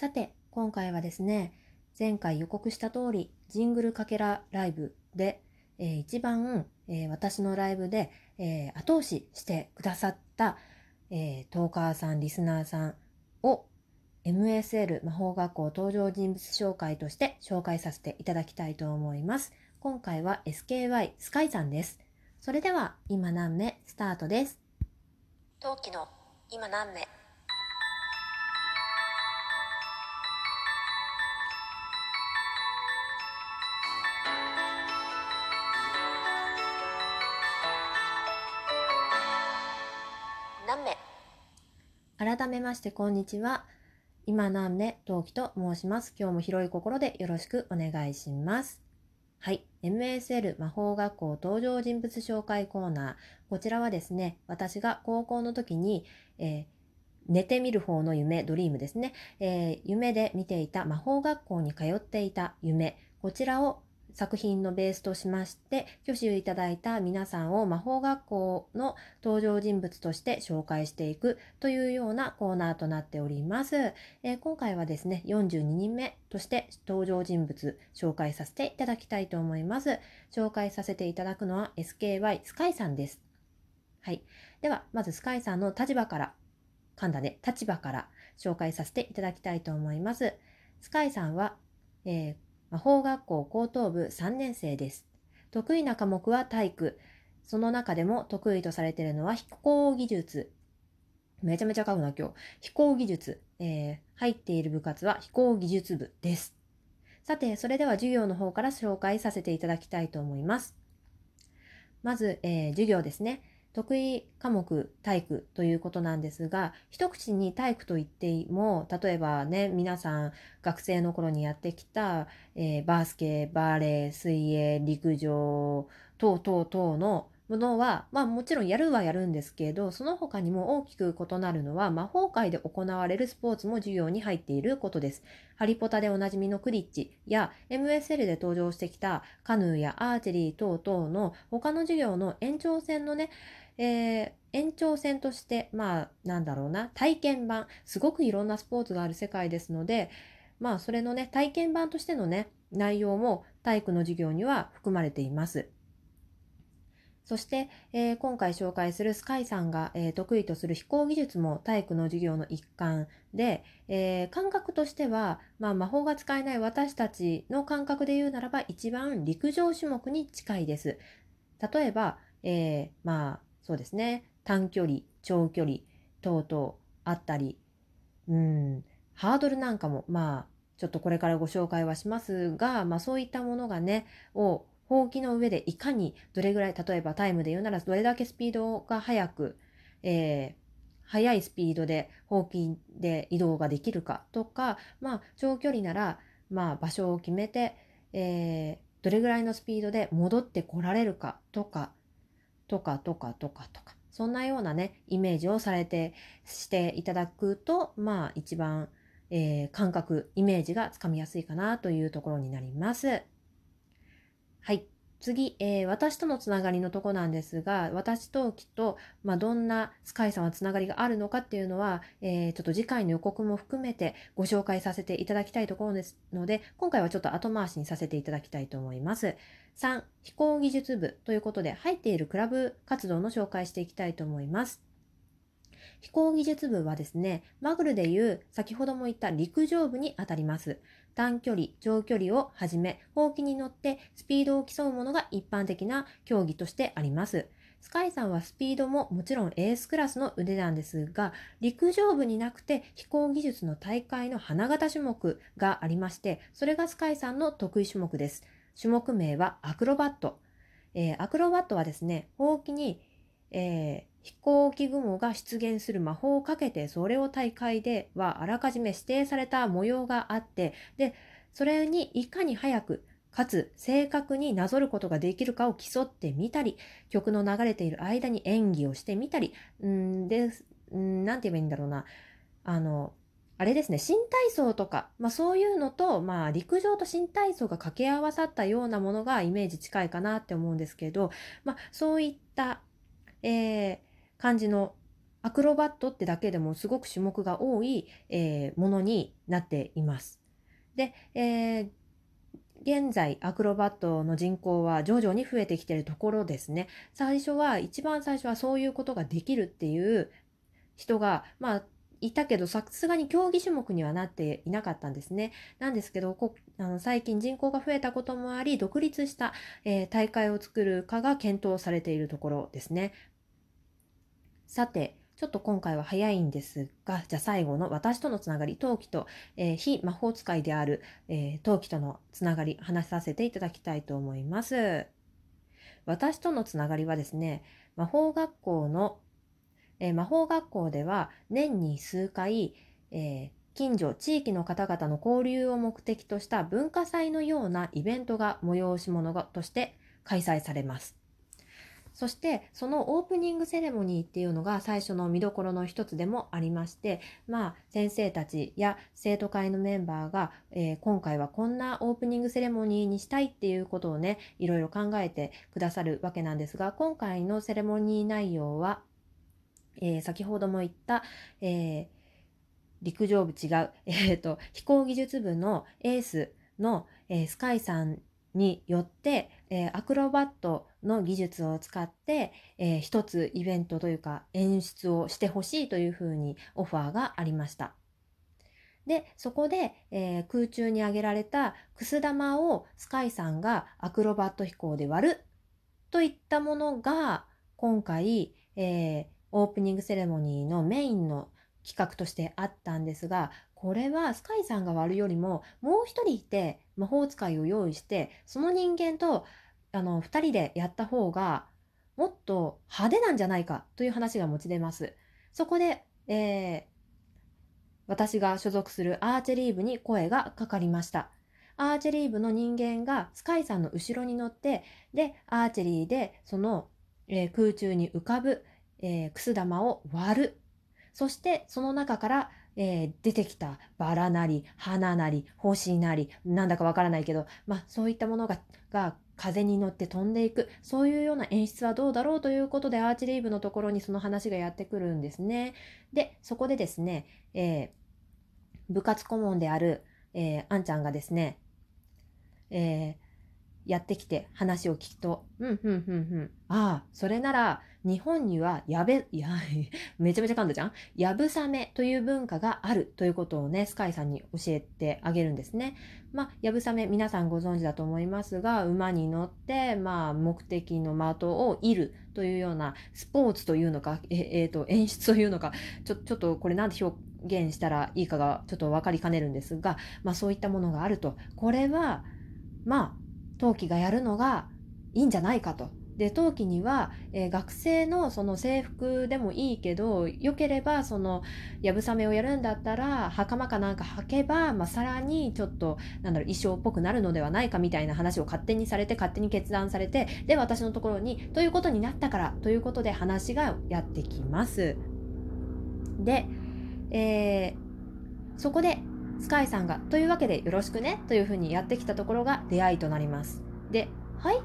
さて、今回はですね、前回予告した通り、ジングルかけらライブで、えー、一番、えー、私のライブで、えー、後押ししてくださった、えトーカーさん、リスナーさんを MSL 魔法学校登場人物紹介として紹介させていただきたいと思います。今回は SKY スカイさんです。それでは今何目スタートです。陶器の今何目改めましてこんにちは。今何目陶器と申します。今日も広い心でよろしくお願いします。はい。MSL 魔法学校登場人物紹介コーナー。こちらはですね、私が高校の時に、えー、寝てみる方の夢、ドリームですね、えー、夢で見ていた魔法学校に通っていた夢、こちらを作品のベースとしまして、挙手いただいた皆さんを魔法学校の登場人物として紹介していくというようなコーナーとなっております。えー、今回はですね、42人目として登場人物紹介させていただきたいと思います。紹介させていただくのは SKY スカイさんです。はい。では、まずスカイさんの立場から、噛んだね、立場から紹介させていただきたいと思います。スカイさんは、えー魔法学校高等部3年生です。得意な科目は体育。その中でも得意とされているのは飛行技術。めちゃめちゃ書くな、今日。飛行技術。えー、入っている部活は飛行技術部です。さて、それでは授業の方から紹介させていただきたいと思います。まず、えー、授業ですね。得意科目体育ということなんですが、一口に体育と言っても、例えばね、皆さん学生の頃にやってきた、えー、バスケ、バーレー、水泳、陸上、等々等のものは、まあもちろんやるはやるんですけど、その他にも大きく異なるのは魔法界で行われるスポーツも授業に入っていることです。ハリポタでおなじみのクリッチや MSL で登場してきたカヌーやアーチェリー等々の他の授業の延長線のね、えー、延長線として、まあなんだろうな、体験版、すごくいろんなスポーツがある世界ですので、まあそれのね、体験版としてのね、内容も体育の授業には含まれています。そして、えー、今回紹介するスカイさんが、えー、得意とする飛行技術も体育の授業の一環で、えー、感覚としては、まあ、魔法が使えない私たちの感覚で言うならば一番陸上種目に近いです。例えば、えまあそうですね短距離長距離等々あったりうんハードルなんかもまあちょっとこれからご紹介はしますが、まあ、そういったものがねをほうきの上でいかにどれぐらい、例えばタイムで言うならどれだけスピードが速く、えー、速いスピードでほうきで移動ができるかとか、まあ長距離なら、まあ場所を決めて、えー、どれぐらいのスピードで戻ってこられるかとか、とかとかとかとか、そんなようなね、イメージをされて、していただくと、まあ一番、えー、感覚、イメージがつかみやすいかなというところになります。はい。次、えー、私とのつながりのとこなんですが、私ときっと、まあ、どんなスカイさんはつながりがあるのかっていうのは、えー、ちょっと次回の予告も含めてご紹介させていただきたいところですので、今回はちょっと後回しにさせていただきたいと思います。3、飛行技術部ということで、入っているクラブ活動の紹介していきたいと思います。飛行技術部はですね、マグルでいう先ほども言った陸上部にあたります。短距離、長距離をはじめ、ほうきに乗ってスピードを競うものが一般的な競技としてあります。スカイさんはスピードももちろんエースクラスの腕なんですが、陸上部になくて飛行技術の大会の花形種目がありまして、それがスカイさんの得意種目です。種目名はアクロバット。えー、アクロバットはですね、ほうきに、えー、飛行機雲が出現する魔法をかけて、それを大会ではあらかじめ指定された模様があって、で、それにいかに早く、かつ正確になぞることができるかを競ってみたり、曲の流れている間に演技をしてみたり、んで、んなんて言えばいいんだろうな。あの、あれですね、新体操とか、まあそういうのと、まあ陸上と新体操が掛け合わさったようなものがイメージ近いかなって思うんですけど、まあそういった、えー、感じのアクロバットってだけでもすごく種目が多い、えーものになっています。で、えー現在アクロバットの人口は徐々に増えてきているところですね。最初は一番最初はそういうことができるっていう人がまあいたけどさすがに競技種目にはなっていなかったんですね。なんですけどこあの最近人口が増えたこともあり独立した、えー大会を作るかが検討されているところですね。さてちょっと今回は早いんですがじゃあ最後の私とのつながり陶器と、えー非魔法使いである、えー陶器とのつながり話させていただきたいと思います。私とのつながりはですね魔法学校のえー魔法学校では年に数回、えー近所地域の方々の交流を目的とした文化祭のようなイベントが催し物として開催されます。そしてそのオープニングセレモニーっていうのが最初の見どころの一つでもありましてまあ先生たちや生徒会のメンバーが、えー今回はこんなオープニングセレモニーにしたいっていうことをねいろいろ考えてくださるわけなんですが今回のセレモニー内容はえー先ほども言った、えー陸上部違う、えーと飛行技術部のエースの、えースカイさんによって、えーアクロバットの技術を使って、えー一つイベントというか演出をしてほしいというふうにオファーがありました。でそこで、えー空中に上げられたくす玉をスカイさんがアクロバット飛行で割るといったものが今回、えーオープニングセレモニーのメインの企画としてあったんですがこれはスカイさんが割るよりももう一人いて魔法使いを用意してその人間とあの2人でやった方がもっと派手なんじゃないかという話が持ち出ます。そこで、えー私が所属するアーチェリー部に声がかかりました。アーチェリー部の人間がスカイさんの後ろに乗ってでアーチェリーでその、えー空中に浮かぶ、えーくす玉を割るそしてその中から、えー出てきたバラなり花なり星なりなんだかわからないけど、まあ、そういったものがが風に乗って飛んでいくそういうような演出はどうだろうということでアーチリー部のところにその話がやってくるんですね。でそこでですね、えー部活顧問である、えーあんちゃんがですね、えーやってきて話を聞くと、うん、うん、うん、うん。ああ、それなら、日本にはやべ、や、めちゃめちゃ噛んだじゃん？やぶさめという文化があるということをね、スカイさんに教えてあげるんですね。まあ、やぶさめ、皆さんご存知だと思いますが、馬に乗って、まあ、目的の的を射るというような、スポーツというのか、え、えーと、演出というのか、ちょ、ちょっとこれなんて表現したらいいかがちょっと分かりかねるんですが、まあ、そういったものがあると。これは、まあ、陶器がやるのがいいんじゃないかと。で陶器には、えー学生のその制服でもいいけどよければそのやぶさめをやるんだったら袴かなんか履けば、まあ、さらにちょっとなんだろう衣装っぽくなるのではないかみたいな話を勝手にされて勝手に決断されてで私のところにということになったからということで話がやってきます。で、えーそこでスカイさんが「というわけでよろしくね」というふうにやってきたところが出会いとなります。で「はい？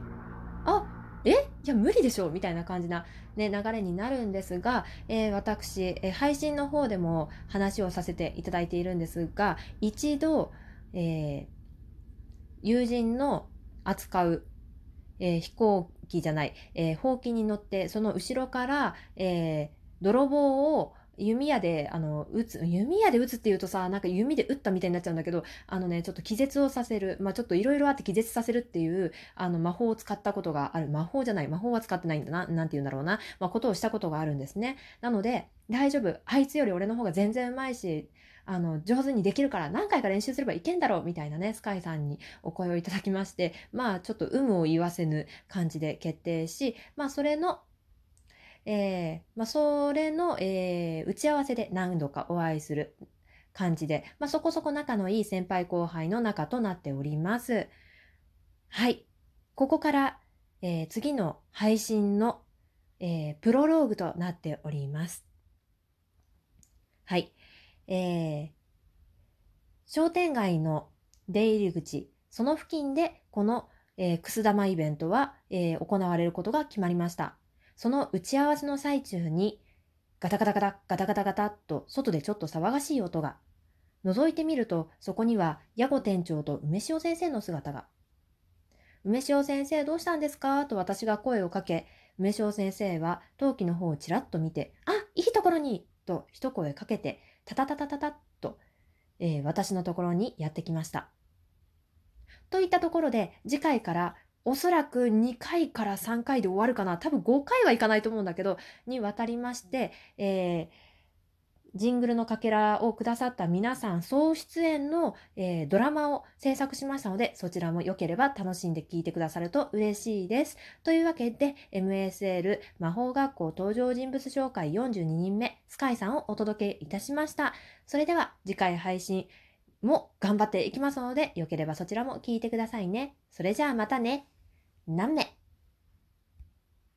あえ？いや無理でしょ」みたいな感じな、ね、流れになるんですが、えー私、え配信の方でも話をさせていただいているんですが一度、えー友人の扱う、えー飛行機じゃない、えーほうきに乗ってその後ろから、え泥棒を弓矢であの撃つ弓矢で撃つっていうとさなんか弓で撃ったみたいになっちゃうんだけどあのねちょっと気絶をさせるまあちょっといろいろあって気絶させるっていうあの魔法を使ったことがある。魔法じゃない。魔法は使ってないんだな。なんて言うんだろうな、まあ、ことをしたことがあるんですね。なので大丈夫。あいつより俺の方が全然うまいしあの上手にできるから何回か練習すればいけんだろう。みたいなねスカイさんにお声をいただきましてまあちょっと有無を言わせぬ感じで決定しまあそれのえーまあ、それの、えー打ち合わせで何度かお会いする感じで、まあ、そこそこ仲のいい先輩後輩の仲となっております。はい。ここから、えー次の配信の、えープロローグとなっております。はい。えー商店街の出入り口、その付近でこの、えーくす玉イベントは、えー行われることが決まりました。その打ち合わせの最中にガタガタガタガタガタガタと外でちょっと騒がしい音が。覗いてみるとそこには矢後店長と梅塩先生の姿が。梅塩先生どうしたんですか？と私が声をかけ、梅塩先生は陶器の方をちらっと見て、あ、いいところにと一声かけて、タタタタタタッと、えー私のところにやってきました。といったところで、次回からおそらく2回から3回で終わるかな。多分5回はいかないと思うんだけど、にわたりまして、えージングルのかけらをくださった皆さん総出演の、えードラマを制作しましたので、そちらも良ければ楽しんで聴いてくださると嬉しいです。というわけで、MSL 魔法学校登場人物紹介42人目、スカイさんをお届けいたしました。それでは次回配信も頑張っていきますので、良ければそちらも聞いてくださいね。それじゃあまたね。何目